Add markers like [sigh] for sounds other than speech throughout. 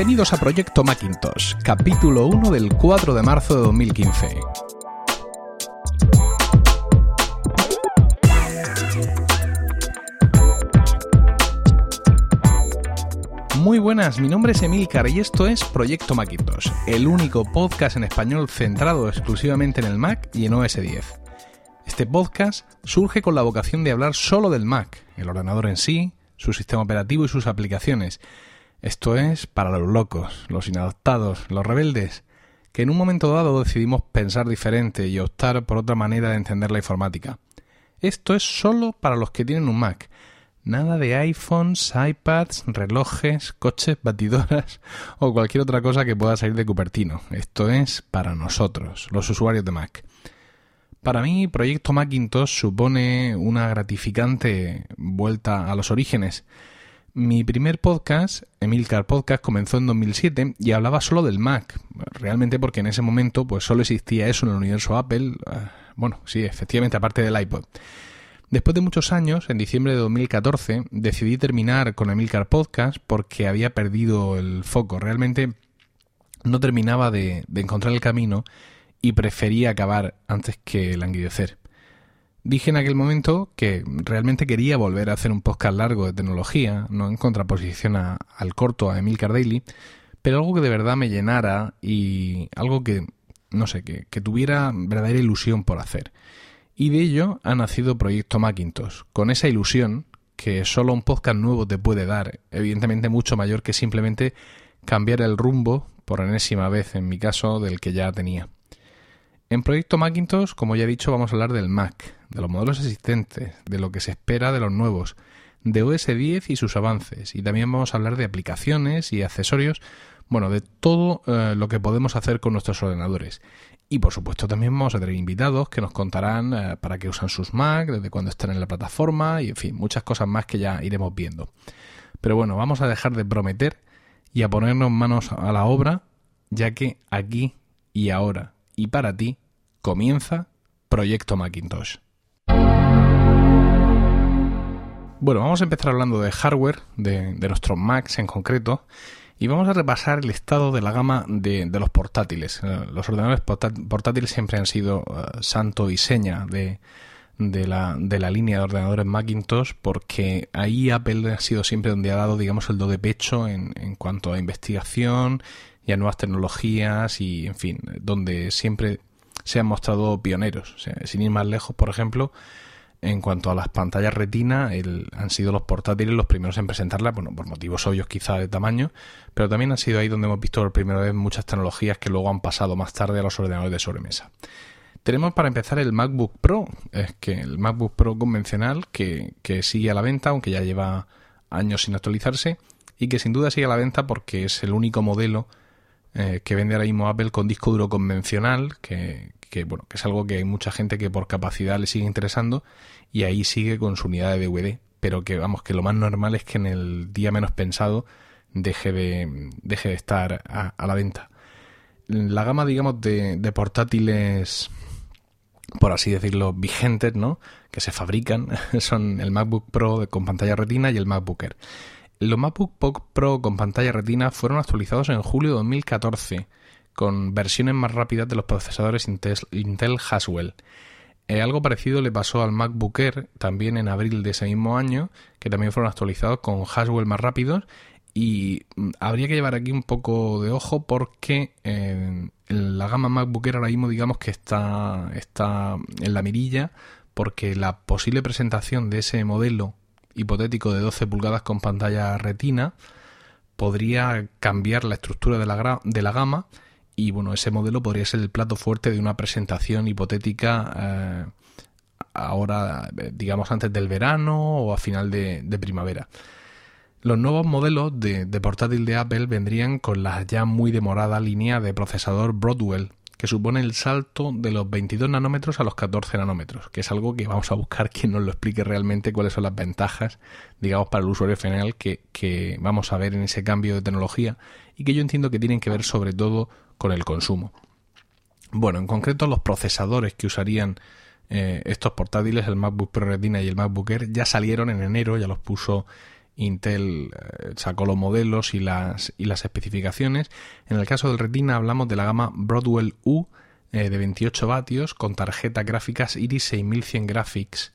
Bienvenidos a Proyecto Macintosh, capítulo 1 del 4 de marzo de 2015. Muy buenas, mi nombre es Emilcar y esto es Proyecto Macintosh, el único podcast en español centrado exclusivamente en el Mac y en OS 10. Este podcast surge con la vocación de hablar solo del Mac, el ordenador en sí, su sistema operativo y sus aplicaciones. Esto es para los locos, los inadaptados, los rebeldes, que en un momento dado decidimos pensar diferente y optar por otra manera de entender la informática. Esto es solo para los que tienen un Mac, Nada de iPhones, iPads, relojes, coches, batidoras [laughs] o cualquier otra cosa que pueda salir de Cupertino. Esto es para nosotros, los usuarios de Mac. Para mí, Proyecto Macintosh supone una gratificante vuelta a los orígenes. Mi primer podcast, Emilcar Podcast, comenzó en 2007 y hablaba solo del Mac. Realmente porque en ese momento pues solo existía eso en el universo Apple. Ah, bueno, sí, efectivamente, aparte del iPod. Después de muchos años, en diciembre de 2014, decidí terminar con Emilcar Podcast porque había perdido el foco. Realmente no terminaba de, encontrar el camino y prefería acabar antes que languidecer. Dije en aquel momento que realmente quería volver a hacer un podcast largo de tecnología, no en contraposición al corto, a Emilcar Daily, pero algo que de verdad me llenara y algo que, no sé, que, que tuviera verdadera ilusión por hacer. Y de ello ha nacido Proyecto Macintosh, con esa ilusión que solo un podcast nuevo te puede dar, evidentemente mucho mayor que simplemente cambiar el rumbo, por enésima vez en mi caso, del que ya tenía. En Proyecto Macintosh, como ya he dicho, vamos a hablar del Mac, de los modelos existentes, de lo que se espera de los nuevos, de OS 10 y sus avances, y también vamos a hablar de aplicaciones y accesorios, bueno, de todo eh, lo que podemos hacer con nuestros ordenadores. Y por supuesto también vamos a tener invitados que nos contarán eh, para qué usan sus Mac, desde cuándo están en la plataforma y en fin, muchas cosas más que ya iremos viendo. Pero bueno, vamos a dejar de prometer y a ponernos manos a la obra, ya que aquí y ahora y para ti comienza Proyecto Macintosh. Bueno, vamos a empezar hablando de hardware, de, de nuestros Macs en concreto, y vamos a repasar el estado de la gama de, los portátiles. Eh, los ordenadores portátiles siempre han sido eh, santo y seña de, la, línea de ordenadores Macintosh porque ahí Apple ha sido siempre donde ha dado, digamos, el do de pecho en, en cuanto a investigación y a nuevas tecnologías y, en fin, donde siempre se han mostrado pioneros. sin ir más lejos, por ejemplo, en cuanto a las pantallas retina, han sido los portátiles los primeros en presentarlas, bueno, por motivos obvios quizá de tamaño, pero también han sido ahí donde hemos visto por primera vez muchas tecnologías que luego han pasado más tarde a los ordenadores de sobremesa. Tenemos para empezar el MacBook Pro, es que el MacBook Pro convencional que, sigue a la venta, aunque ya lleva años sin actualizarse, y que sin duda sigue a la venta porque es el único modelo eh, que vende ahora mismo Apple con disco duro convencional, que, que bueno, que es algo que hay mucha gente que por capacidad le sigue interesando y ahí sigue con su unidad de DVD, pero que vamos, que lo más normal es que en el día menos pensado deje de, deje de estar a, la venta. La gama, digamos, de, de, portátiles, por así decirlo, vigentes, ¿no? Que se fabrican, [laughs] son el MacBook Pro con pantalla retina y el MacBook Air. Los MacBook Pro con pantalla retina fueron actualizados en julio de 2014 con versiones más rápidas de los procesadores Intel, Haswell. Eh, algo parecido le pasó al MacBook Air también en abril de ese mismo año, que también fueron actualizados con Haswell más rápidos. Y mm, habría que llevar aquí un poco de ojo porque eh, la gama MacBook Air ahora mismo digamos que está, está en la mirilla porque la posible presentación de ese modelo hipotético de 12 pulgadas con pantalla retina podría cambiar la estructura de la, de la gama y bueno, ese modelo podría ser el plato fuerte de una presentación hipotética eh, ahora, digamos, antes del verano o a final de, primavera. Los nuevos modelos de, de, portátil de Apple vendrían con la ya muy demorada línea de procesador Broadwell, que supone el salto de los 22 nanómetros a los 14 nanómetros, que es algo que vamos a buscar [laughs] quien nos lo explique realmente cuáles son las ventajas, digamos, para el usuario final que, que vamos a ver en ese cambio de tecnología y que yo entiendo que tienen que ver sobre todo con el consumo. Bueno, en concreto los procesadores que usarían eh, estos portátiles, el MacBook Pro Retina y el MacBook Air, ya salieron en enero, ya los puso Intel eh, sacó los modelos y las, y las especificaciones. En el caso del Retina hablamos de la gama Broadwell U eh, de 28 vatios con tarjetas gráficas Iris 6100 Graphics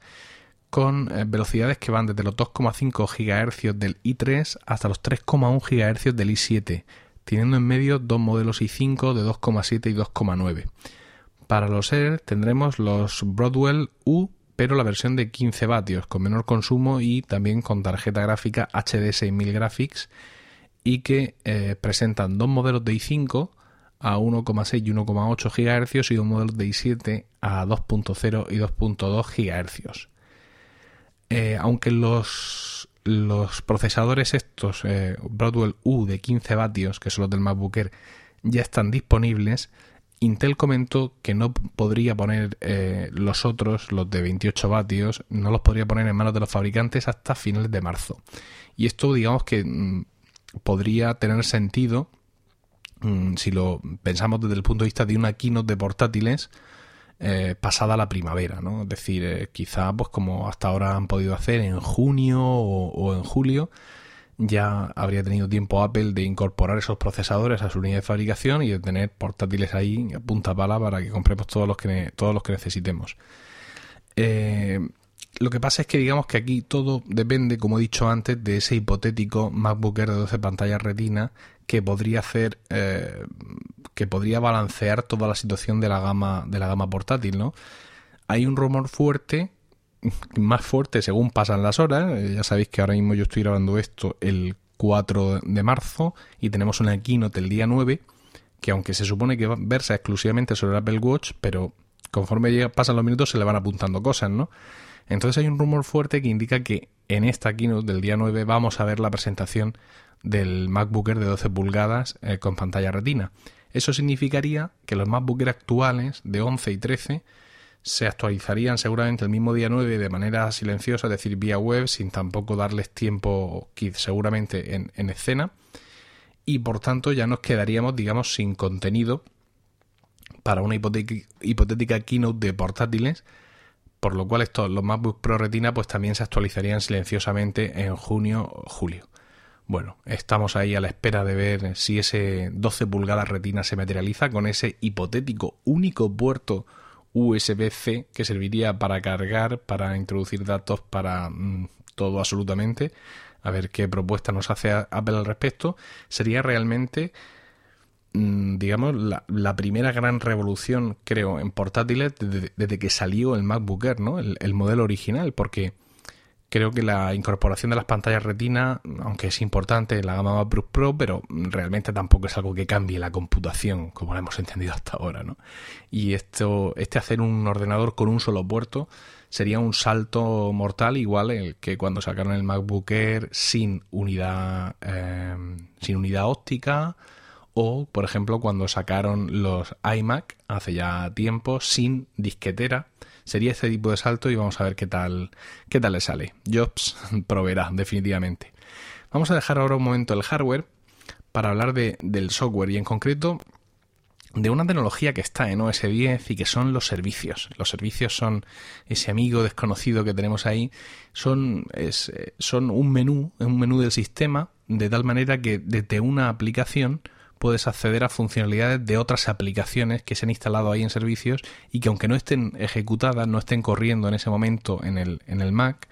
con eh, velocidades que van desde los 2,5 GHz del i3 hasta los 3,1 GHz del i7, teniendo en medio dos modelos i5 de 2,7 y 2,9. Para los Air tendremos los Broadwell U pero la versión de 15 vatios con menor consumo y también con tarjeta gráfica HD 6000 Graphics y que eh, presentan dos modelos de i5 a 1,6 y 1,8 GHz y dos modelos de i7 a 2.0 y 2.2 GHz. Eh, aunque los, los procesadores estos eh, Broadwell U de 15 vatios, que son los del MacBook Air, ya están disponibles, Intel comentó que no podría poner eh, los otros, los de 28 vatios, no los podría poner en manos de los fabricantes hasta finales de marzo. Y esto, digamos que mm, podría tener sentido mm, si lo pensamos desde el punto de vista de una keynote de portátiles eh, pasada la primavera, ¿no? Es decir, eh, quizá, pues como hasta ahora han podido hacer en junio o en julio, ya habría tenido tiempo Apple de incorporar esos procesadores a su línea de fabricación y de tener portátiles ahí a punta pala para que compremos todos los que, todos los que necesitemos. Eh, lo que pasa es que digamos que aquí todo depende, como he dicho antes, de ese hipotético MacBook Air de 12 pantallas retina que podría hacer, eh, que podría balancear toda la situación de la gama, de la gama portátil, ¿no? Hay un rumor fuerte más fuerte según pasan las horas. Eh, ya sabéis que ahora mismo yo estoy grabando esto el 4 de marzo y tenemos una keynote el día 9 que aunque se supone que versa exclusivamente sobre el Apple Watch, pero conforme pasan los minutos se le van apuntando cosas, ¿no? Entonces hay un rumor fuerte que indica que en esta keynote del día 9 vamos a ver la presentación del MacBook Air de 12 pulgadas eh, con pantalla retina. Eso significaría que los MacBook Air actuales de 11 y 13 se actualizarían seguramente el mismo día 9 de manera silenciosa, es decir, vía web, sin tampoco darles tiempo seguramente en, en escena. Y por tanto ya nos quedaríamos, digamos, sin contenido para una hipotética, keynote de portátiles, por lo cual estos, los MacBook Pro Retina pues también se actualizarían silenciosamente en junio o julio. Bueno, estamos ahí a la espera de ver si ese 12 pulgadas Retina se materializa con ese hipotético único puerto USB-C que serviría para cargar, para introducir datos, para mm, todo absolutamente. A ver qué propuesta nos hace Apple al respecto. Sería realmente, mm, digamos, la, primera gran revolución, creo, en portátiles desde, que salió el MacBook Air, ¿no? el modelo original, porque Creo que la incorporación de las pantallas retina, aunque es importante en la gama MacBook Pro, pero realmente tampoco es algo que cambie la computación, como lo hemos entendido hasta ahora, ¿no? Y esto, este hacer un ordenador con un solo puerto sería un salto mortal igual el que cuando sacaron el MacBook Air sin unidad, eh, sin unidad óptica, o por ejemplo cuando sacaron los iMac hace ya tiempo sin disquetera sería este tipo de salto y vamos a ver qué tal, qué tal le sale. Jobs [laughs] proveerá, definitivamente. Vamos a dejar ahora un momento el hardware para hablar de, del software y en concreto de una tecnología que está en OS 10 y que son los servicios. Los servicios son ese amigo desconocido que tenemos ahí, son, es, son un menú, un menú del sistema, de tal manera que desde una aplicación puedes acceder a funcionalidades de otras aplicaciones que se han instalado ahí en servicios y que aunque no estén ejecutadas, no estén corriendo en ese momento en el, en el Mac,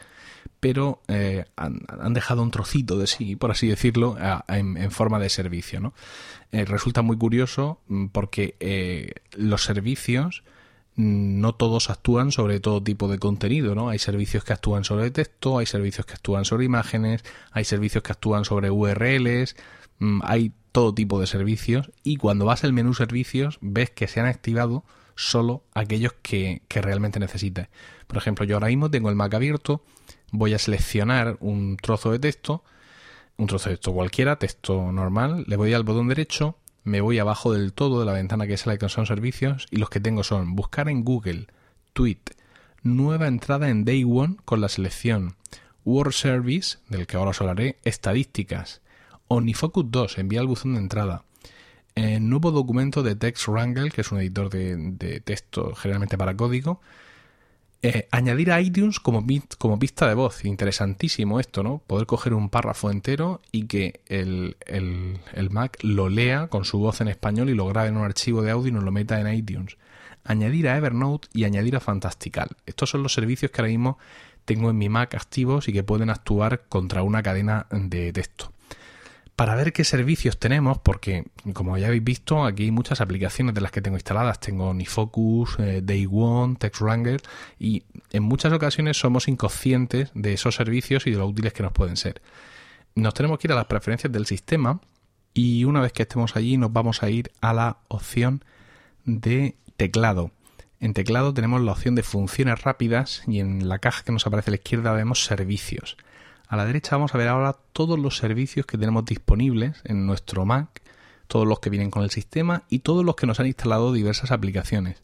pero eh, han, dejado un trocito de sí, por así decirlo, en, forma de servicio. ¿no? Eh, resulta muy curioso mm, porque eh, los servicios mm, no todos actúan sobre todo tipo de contenido, ¿no? Hay servicios que actúan sobre texto, hay servicios que actúan sobre imágenes, hay servicios que actúan sobre URLs, mm, hay todo tipo de servicios y cuando vas al menú servicios ves que se han activado solo aquellos que, realmente necesites. Por ejemplo, yo ahora mismo tengo el Mac abierto, voy a seleccionar un trozo de texto, un trozo de texto cualquiera, texto normal, le voy al botón derecho, me voy abajo del todo de la ventana que es la que son servicios y los que tengo son buscar en Google, Tweet, nueva entrada en Day One con la selección Word Service, del que ahora os hablaré, estadísticas, OmniFocus 2 envía el buzón de entrada. En nuevo documento de TextWrangle, que es un editor de, texto generalmente para código. Eh, añadir a iTunes como, como pista de voz. Interesantísimo esto, ¿no? Poder coger un párrafo entero y que el, el, Mac lo lea con su voz en español y lo grabe en un archivo de audio y nos lo meta en iTunes. Añadir a Evernote y añadir a Fantastical. Estos son los servicios que ahora mismo tengo en mi Mac activos y que pueden actuar contra una cadena de texto para ver qué servicios tenemos, porque como ya habéis visto, aquí hay muchas aplicaciones de las que tengo instaladas. Tengo Nifocus, eh, Day One, TextWrangler y en muchas ocasiones somos inconscientes de esos servicios y de lo útiles que nos pueden ser. Nos tenemos que ir a las preferencias del sistema y una vez que estemos allí nos vamos a ir a la opción de teclado. En teclado tenemos la opción de funciones rápidas y en la caja que nos aparece a la izquierda vemos servicios. A la derecha vamos a ver ahora todos los servicios que tenemos disponibles en nuestro Mac, todos los que vienen con el sistema y todos los que nos han instalado diversas aplicaciones.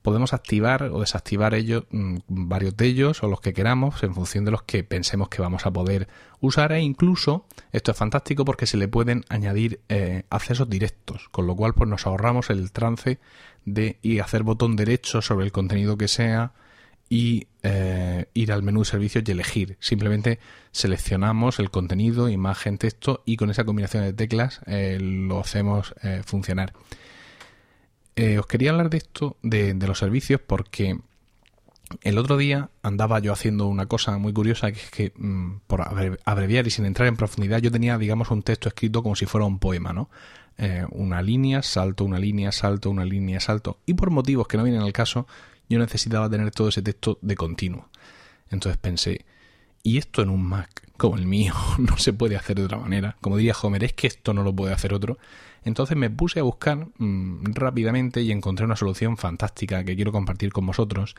Podemos activar o desactivar ellos, mm, varios de ellos o los que queramos en función de los que pensemos que vamos a poder usar e incluso esto es fantástico porque se le pueden añadir eh, accesos directos, con lo cual pues nos ahorramos el trance de a hacer botón derecho sobre el contenido que sea y eh, ir al menú de servicios y elegir. Simplemente seleccionamos el contenido, imagen, texto y con esa combinación de teclas eh, lo hacemos eh, funcionar. os quería hablar de esto, de, los servicios, porque el otro día andaba yo haciendo una cosa muy curiosa, que es que, mm, por abreviar y sin entrar en profundidad, yo tenía, digamos, un texto escrito como si fuera un poema, ¿no? una línea, salto, una línea, salto, una línea, salto. Y por motivos que no vienen al caso, yo necesitaba tener todo ese texto de continuo. Entonces pensé, y esto en un Mac como el mío [laughs] no se puede hacer de otra manera. Como diría Homer, es que esto no lo puede hacer otro. Entonces me puse a buscar mm, rápidamente y encontré una solución fantástica que quiero compartir con vosotros.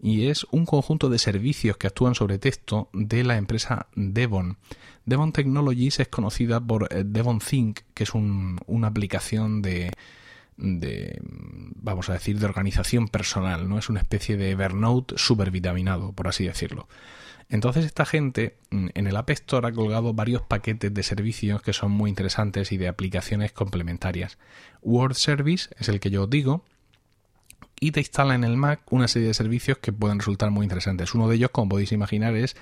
Y es un conjunto de servicios que actúan sobre texto de la empresa Devon. Devon Technologies es conocida por eh, Devon Think, que es una aplicación de, de, vamos a decir, de organización personal, ¿no? Es una especie de Evernote supervitaminado, por así decirlo. Entonces esta gente mm, en el App Store ha colgado varios paquetes de servicios que son muy interesantes y de aplicaciones complementarias. Word Service es el que yo os digo y te instala en el Mac una serie de servicios que pueden resultar muy interesantes. Uno de ellos, como podéis imaginar, es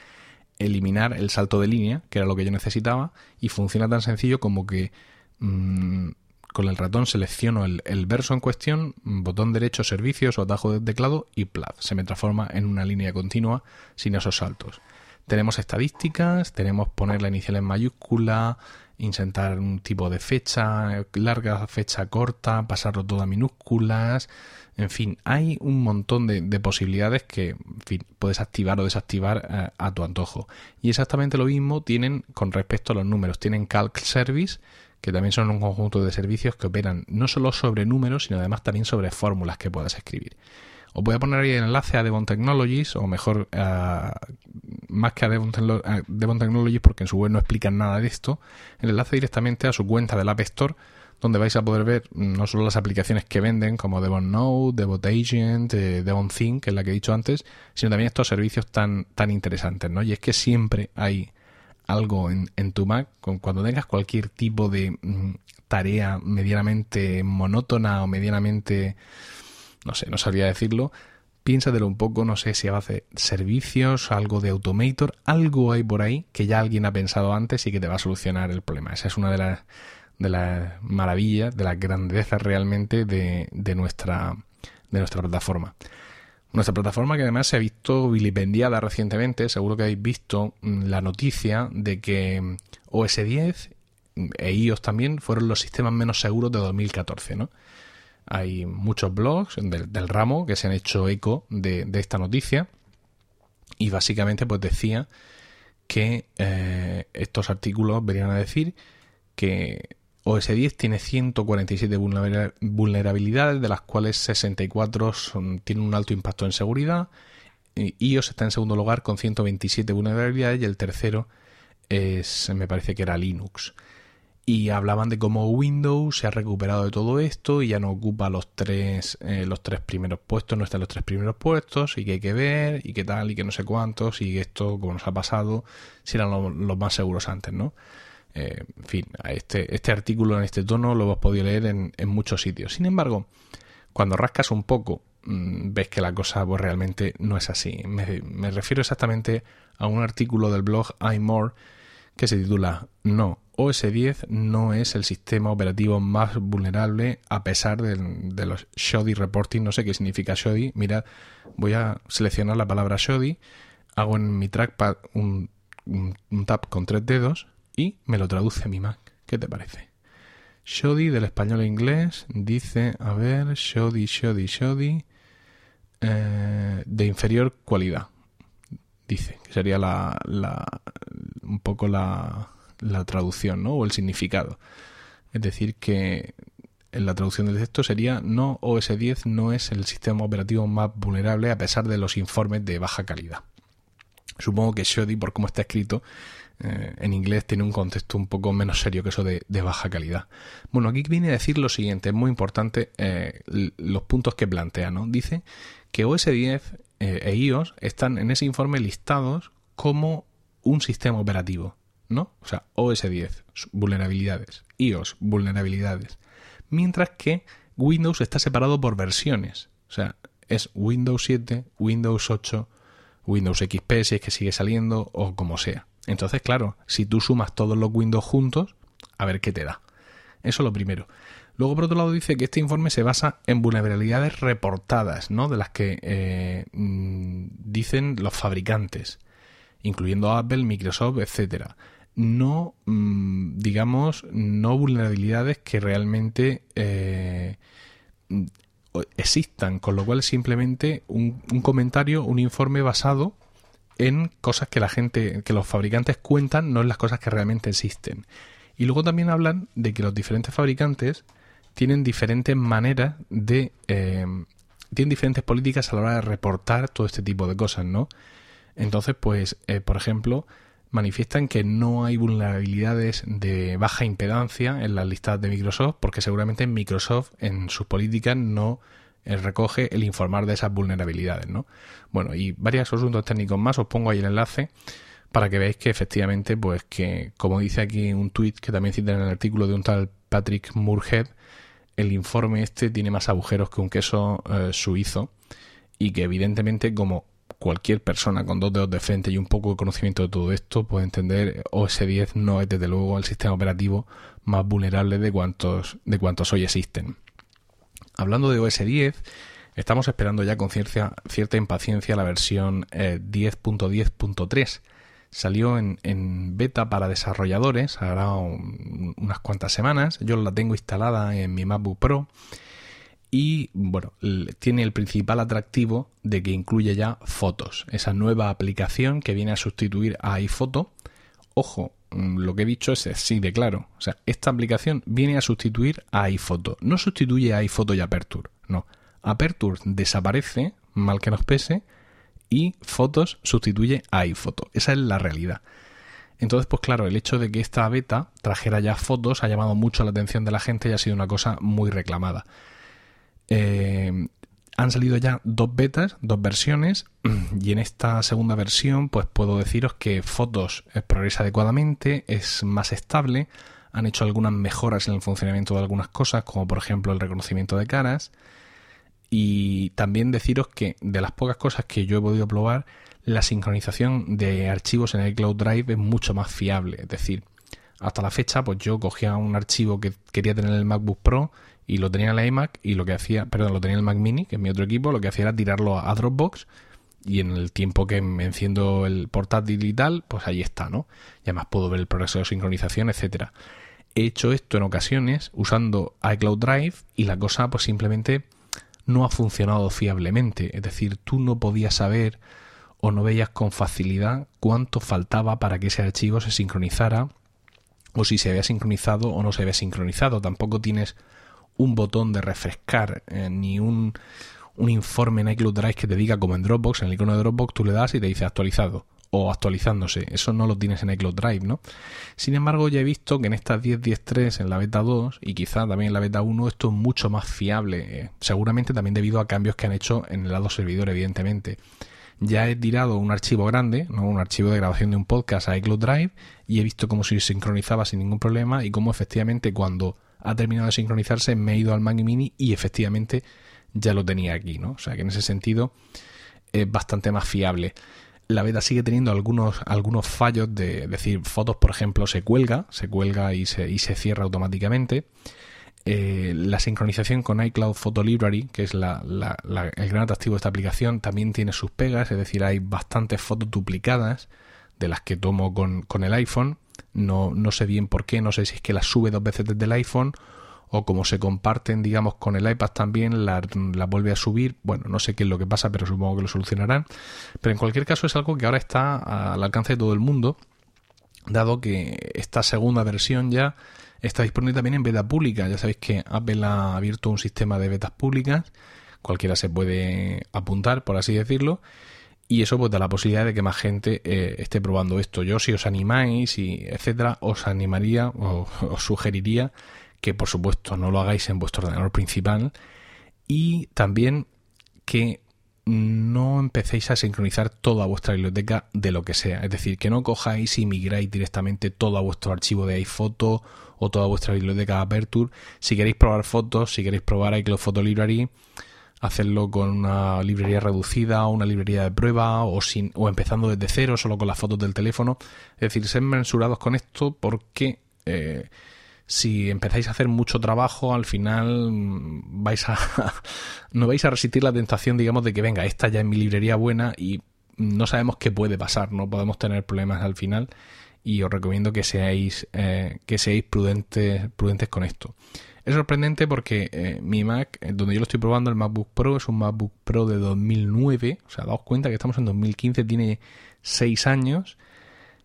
eliminar el salto de línea, que era lo que yo necesitaba, y funciona tan sencillo como que mm, con el ratón selecciono el, verso en cuestión, botón derecho servicios o atajo de teclado y plaf, se me transforma en una línea continua sin esos saltos. Tenemos estadísticas, tenemos poner la inicial en mayúscula, insertar un tipo de fecha larga, fecha corta, pasarlo todo a minúsculas, en fin, hay un montón de, posibilidades que puedes activar o desactivar eh, a tu antojo. Y exactamente lo mismo tienen con respecto a los números. Tienen Calc Service, que también son un conjunto de servicios que operan no solo sobre números, sino además también sobre fórmulas que puedas escribir. Os voy a poner ahí el enlace a Devon Technologies, o mejor, más que a Devon, Technologies, porque en su web no explican nada de esto, el enlace directamente a su cuenta del App Store, donde vais a poder ver no solo las aplicaciones que venden, como Devon Node, Devon Agent, eh, Devon Think, que es la que he dicho antes, sino también estos servicios tan, tan interesantes, ¿no? Y es que siempre hay algo en, en tu Mac, cuando tengas cualquier tipo de mm, tarea medianamente monótona o medianamente, no sé, no sabría decirlo, piénsatelo un poco, no sé si hace servicios, algo de Automator, algo hay por ahí que ya alguien ha pensado antes y que te va a solucionar el problema. Esa es una de las, de las maravillas, de las grandezas realmente de, de, nuestra, de nuestra plataforma. Nuestra plataforma que además se ha visto vilipendiada recientemente, seguro que habéis visto mm, la noticia de que mm, OS 10 e iOS también fueron los sistemas menos seguros de 2014, ¿no? Hay muchos blogs del, ramo que se han hecho eco de, esta noticia y básicamente pues decía que eh, estos artículos venían a decir que OS 10 tiene 147 vulnerabilidades, de las cuales 64 tienen un alto impacto en seguridad. iOS está en segundo lugar con 127 vulnerabilidades y el tercero es, me parece que era Linux. Y hablaban de cómo Windows se ha recuperado de todo esto y ya no ocupa los tres, eh, los tres primeros puestos, no está en los tres primeros puestos y que hay que ver y qué tal y que no sé cuántos y esto, como nos ha pasado, si eran los más seguros antes, ¿no? Eh, en fin, este, este artículo en este tono lo hemos podido leer en, muchos sitios. Sin embargo, cuando rascas un poco mm, ves que la cosa pues, realmente no es así. Me, refiero exactamente a un artículo del blog iMore que se titula No, OS 10 no es el sistema operativo más vulnerable a pesar de, los shoddy reporting. No sé qué significa shoddy. Mira, voy a seleccionar la palabra shoddy, hago en mi trackpad un, un, tap con tres dedos y me lo traduce mi Mac. ¿Qué te parece? Shoddy del español a inglés dice, a ver, shoddy, shoddy, shoddy, eh, de inferior cualidad. Dice que sería la, la un poco la, la traducción, ¿no? O el significado. Es decir, que en la traducción del texto sería no OS 10 no es el sistema operativo más vulnerable a pesar de los informes de baja calidad. Supongo que Shoddy, por cómo está escrito, eh, en inglés tiene un contexto un poco menos serio que eso de, baja calidad. Bueno, aquí viene a decir lo siguiente, es muy importante eh, los puntos que plantea, ¿no? Dice que OS 10 eh, e iOS están en ese informe listados como un sistema operativo. ¿no? O sea, OS 10, vulnerabilidades, iOS, vulnerabilidades. Mientras que Windows está separado por versiones. O sea, es Windows 7, Windows 8, Windows XP si es que sigue saliendo o como sea. Entonces, claro, si tú sumas todos los Windows juntos, a ver qué te da. Eso es lo primero. Luego, por otro lado, dice que este informe se basa en vulnerabilidades reportadas, ¿no? De las que eh, mm, dicen los fabricantes, incluyendo Apple, Microsoft, etcétera no, mm, digamos, no vulnerabilidades que realmente eh, existan, con lo cual simplemente un, un, comentario, un informe basado en cosas que la gente, que los fabricantes cuentan, no en las cosas que realmente existen. Y luego también hablan de que los diferentes fabricantes tienen diferentes maneras de... Eh, tienen diferentes políticas a la hora de reportar todo este tipo de cosas, ¿no? Entonces, pues, eh, por ejemplo, manifiestan que no hay vulnerabilidades de baja impedancia en las listas de Microsoft porque seguramente Microsoft en sus políticas no recoge el informar de esas vulnerabilidades, ¿no? Bueno, y varios asuntos técnicos más, os pongo ahí el enlace para que veáis que efectivamente, pues que, como dice aquí un tweet que también cita en el artículo de un tal Patrick Moorhead, el informe este tiene más agujeros que un queso eh, suizo y que evidentemente como cualquier persona con dos dedos de frente y un poco de conocimiento de todo esto puede entender OS 10 no es desde luego el sistema operativo más vulnerable de cuantos, de cuantos hoy existen. Hablando de OS 10, estamos esperando ya con cierta, cierta impaciencia la versión 10.10.3. Eh, Salió en, beta para desarrolladores, ahora unas cuantas semanas. Yo la tengo instalada en mi MacBook Pro y bueno, tiene el principal atractivo de que incluye ya fotos, esa nueva aplicación que viene a sustituir a iPhoto. Ojo, mm, lo que he dicho es así de claro. O sea, esta aplicación viene a sustituir a iPhoto. No sustituye a iPhoto y Aperture. No. Aperture desaparece, mal que nos pese, y Fotos sustituye a iPhoto. Esa es la realidad. Entonces, pues claro, el hecho de que esta beta trajera ya fotos ha llamado mucho la atención de la gente y ha sido una cosa muy reclamada. Eh, han salido ya dos betas, dos versiones, y en esta segunda versión, pues puedo deciros que Fotos progresa adecuadamente, es más estable, han hecho algunas mejoras en el funcionamiento de algunas cosas, como por ejemplo el reconocimiento de caras, y también deciros que de las pocas cosas que yo he podido probar, la sincronización de archivos en el Cloud Drive es mucho más fiable, es decir, hasta la fecha, pues yo cogía un archivo que quería tener en el MacBook Pro y lo tenía en la iMac y lo que hacía, perdón, lo tenía en el Mac Mini, que es mi otro equipo, lo que hacía era tirarlo a Dropbox y en el tiempo que me enciendo el portátil y tal, pues ahí está, ¿no? Y además puedo ver el progreso de sincronización, etcétera. He hecho esto en ocasiones usando iCloud Drive y la cosa pues simplemente no ha funcionado fiablemente, es decir, tú no podías saber o no veías con facilidad cuánto faltaba para que ese archivo se sincronizara o si se había sincronizado o no se había sincronizado. Tampoco tienes un botón de refrescar, eh, ni un, un informe en iCloud Drive que te diga como en Dropbox, en el icono de Dropbox tú le das y te dice actualizado o actualizándose. Eso no lo tienes en iCloud Drive, ¿no? Sin embargo, ya he visto que en estas 10.10.3, en la beta 2 y quizá también en la beta 1, esto es mucho más fiable. Eh, seguramente también debido a cambios que han hecho en el lado servidor, evidentemente. Ya he tirado un archivo grande, ¿no? un archivo de grabación de un podcast a iCloud Drive y he visto cómo se sincronizaba sin ningún problema y cómo efectivamente cuando ha terminado de sincronizarse, me he ido al Mac Mini y efectivamente ya lo tenía aquí, ¿no? O sea que en ese sentido es bastante más fiable. La beta sigue teniendo algunos, algunos fallos de, decir, fotos, por ejemplo, se cuelga, se cuelga y se, y se cierra automáticamente. Eh, la sincronización con iCloud Photo Library, que es la, el gran atractivo de esta aplicación, también tiene sus pegas, es decir, hay bastantes fotos duplicadas de las que tomo con, con el iPhone. No, no sé bien por qué, no sé si es que las sube dos veces desde el iPhone o como se comparten, digamos, con el iPad también, la, vuelve a subir. Bueno, no sé qué es lo que pasa, pero supongo que lo solucionarán. Pero en cualquier caso es algo que ahora está al alcance de todo el mundo, dado que esta segunda versión ya está disponible también en beta pública. Ya sabéis que Apple ha abierto un sistema de betas públicas, cualquiera se puede apuntar, por así decirlo. Y eso pues da la posibilidad de que más gente eh, esté probando esto. Yo si os animáis y etcétera, os animaría o [laughs] os sugeriría que por supuesto no lo hagáis en vuestro ordenador principal y también que no empecéis a sincronizar toda vuestra biblioteca de lo que sea. Es decir, que no cojáis y migráis directamente todo a vuestro archivo de iPhoto o toda vuestra biblioteca de Aperture. Si queréis probar fotos, si queréis probar iCloud Photo Library, hacerlo con una librería reducida o una librería de prueba o, sin, o empezando desde cero, solo con las fotos del teléfono. Es decir, ser mensurados con esto porque... Eh, si empezáis a hacer mucho trabajo, al final mm, vais a [laughs] no vais a resistir la tentación, digamos, de que venga, esta ya es mi librería buena y no sabemos qué puede pasar, no podemos tener problemas al final y os recomiendo que seáis eh, que seáis prudentes prudentes con esto. Es sorprendente porque eh, mi Mac, eh, donde yo lo estoy probando, el MacBook Pro, es un MacBook Pro de 2009. O sea, daos cuenta que estamos en 2015, tiene 6 años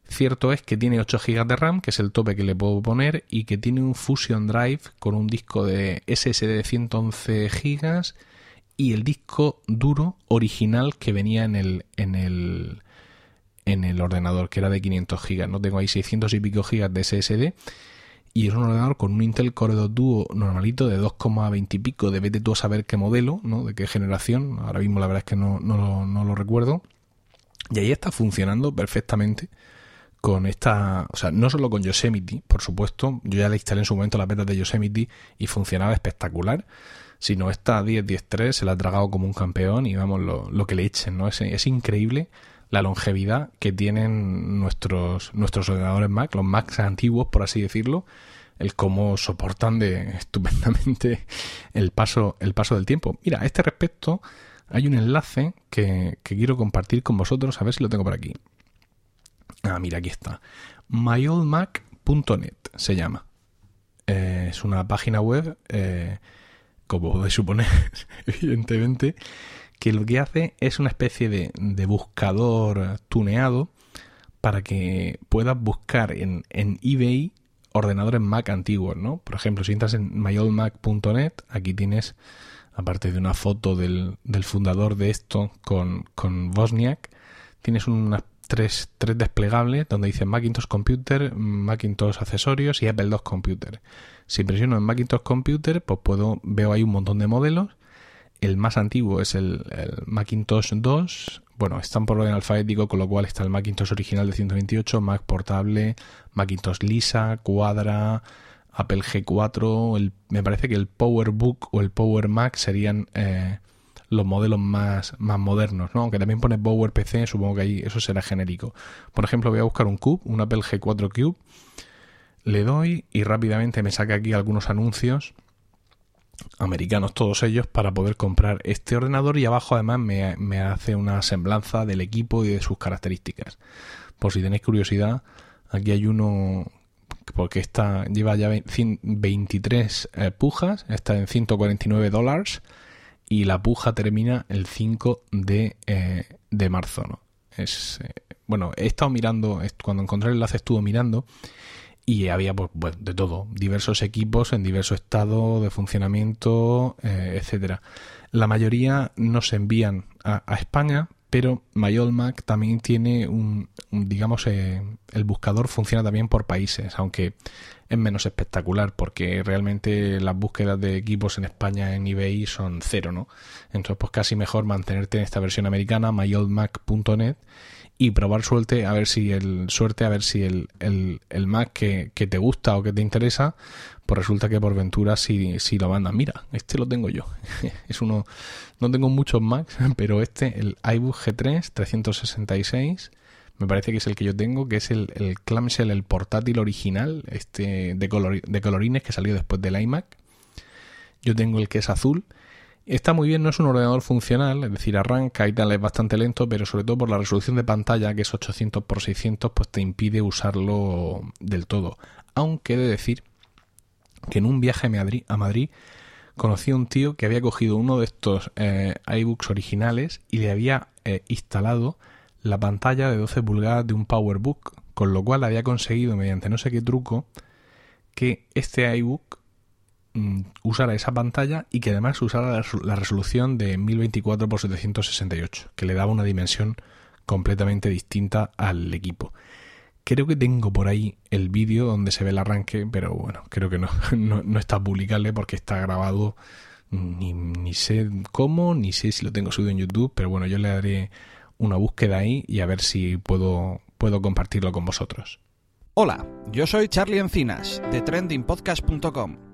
Cierto es que tiene 8 GB de RAM, que es el tope que le puedo poner, y que tiene un Fusion Drive con un disco de SSD de 111 GB y el disco duro original que venía en el, en el, en el ordenador, que era de 500 GB. No tengo ahí 600 y pico GB de SSD. Y es un ordenador con un Intel Core 2 Duo normalito de 2,20 y pico, de vete tú a saber qué modelo, ¿no? De qué generación. Ahora mismo la verdad es que no, no, no lo recuerdo. Y ahí está funcionando perfectamente con esta, o sea, no solo con Yosemite, por supuesto, yo ya le instalé en su momento la beta de Yosemite y funcionaba espectacular, sino esta 10.10.3 se la ha tragado como un campeón y vamos, lo, lo que le echen, ¿no? Es, es, increíble la longevidad que tienen nuestros, nuestros ordenadores Mac, los Macs antiguos, por así decirlo, el cómo soportan de [laughs] estupendamente el paso, el paso del tiempo. Mira, a este respecto hay un enlace que, que quiero compartir con vosotros, a ver si lo tengo por aquí. Ah, mira, aquí está. myoldmac.net se llama. Eh, es una página web, eh, como podéis suponer, [laughs] evidentemente, que lo que hace es una especie de, buscador tuneado para que puedas buscar en, eBay ordenadores Mac antiguos, ¿no? Por ejemplo, si entras en myoldmac.net, aquí tienes, aparte de una foto del, fundador de esto con, con Bosniak, tienes una tres, tres desplegables donde dice Macintosh Computer, Macintosh Accesorios y Apple II Computer. Si presiono en Macintosh Computer, pues puedo, veo ahí un montón de modelos. El más antiguo es el, Macintosh 2. Bueno, están por orden alfabético, con lo cual está el Macintosh original de 128, Mac portable, Macintosh Lisa, Quadra, Apple G4. me parece que el PowerBook o el Power Mac serían eh, los modelos más, más modernos, ¿no? Aunque también pone Power PC, supongo que ahí eso será genérico. Por ejemplo, voy a buscar un Cube, un Apple G4 Cube, le doy y rápidamente me saca aquí algunos anuncios americanos todos ellos para poder comprar este ordenador y abajo además me, me, hace una semblanza del equipo y de sus características. Por si tenéis curiosidad, aquí hay uno porque está lleva ya 23 eh, pujas, está en 149 dólares y la puja termina el 5 de, eh, de marzo, ¿no? Es, eh, bueno, he estado mirando, cuando encontré el enlace estuve mirando y había pues, de todo, diversos equipos en diverso estado de funcionamiento, eh, etcétera. La mayoría no se envían a, a España, pero MyOldMac también tiene un, digamos, eh, el buscador funciona también por países, aunque es menos espectacular porque realmente las búsquedas de equipos en España en eBay son cero, ¿no? Entonces, pues casi mejor mantenerte en esta versión americana, myoldmac.net, y probar suerte a ver si el suerte a ver si el, el, Mac que, te gusta o que te interesa pues resulta que por ventura si, si lo mandan mira este lo tengo yo [laughs] es uno no tengo muchos Macs [laughs] pero este el iBook G3 366 me parece que es el que yo tengo que es el, el clamshell el portátil original este de, de colorines que salió después del iMac yo tengo el que es azul Está muy bien, no es un ordenador funcional, es decir, arranca y tal, es bastante lento, pero sobre todo por la resolución de pantalla, que es 800 x 600, pues te impide usarlo del todo. Aunque he de decir que en un viaje a Madrid, a Madrid conocí a un tío que había cogido uno de estos eh, iBooks originales y le había eh, instalado la pantalla de 12 pulgadas de un PowerBook, con lo cual había conseguido mediante no sé qué truco que este iBook Mm, usara esa pantalla y que además usara la, resolución de 1024 x 768, que le daba una dimensión completamente distinta al equipo. Creo que tengo por ahí el vídeo donde se ve el arranque, pero bueno, creo que no, [laughs] no, está publicable porque está grabado. Ni, ni, sé cómo, ni sé si lo tengo subido en YouTube, pero bueno, yo le daré una búsqueda ahí y a ver si puedo, puedo compartirlo con vosotros. Hola, yo soy Charlie Encinas de trendingpodcast.com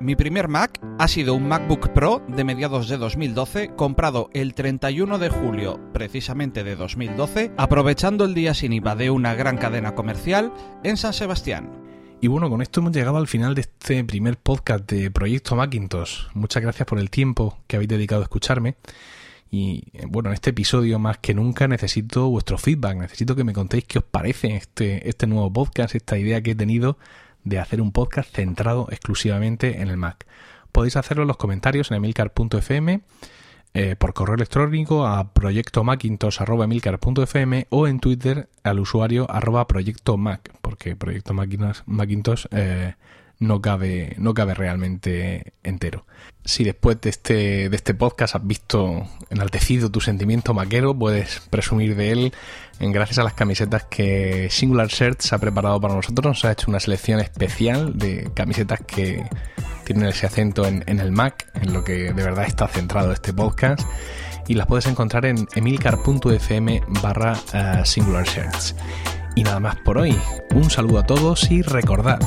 mi primer Mac ha sido un MacBook Pro de mediados de 2012, comprado el 31 de julio precisamente de 2012, aprovechando el día sin IVA de una gran cadena comercial en San Sebastián. Y bueno, con esto hemos llegado al final de este primer podcast de Proyecto Macintosh. Muchas gracias por el tiempo que habéis dedicado a escucharme. Y eh, bueno, en este episodio más que nunca necesito vuestro feedback, necesito que me contéis qué os parece este, este nuevo podcast, esta idea que he tenido de hacer un podcast centrado exclusivamente en el Mac. Podéis hacerlo en los comentarios en emilcar.fm, eh, por correo electrónico a proyectomacintosh.emilcar.fm o en Twitter al usuario arroba proyecto Mac, porque Proyecto Macintosh eh, no cabe, no cabe realmente entero. Si después de este, de este podcast has visto enaltecido tu sentimiento maquero, puedes presumir de él en gracias a las camisetas que Singular Shirts ha preparado para nosotros. Nos ha hecho una selección especial de camisetas que tienen ese acento en, el Mac, en lo que de verdad está centrado este podcast. Y las puedes encontrar en emilcar.fm barra eh, Singular Shirts. Y nada más por hoy. Un saludo a todos y recordad.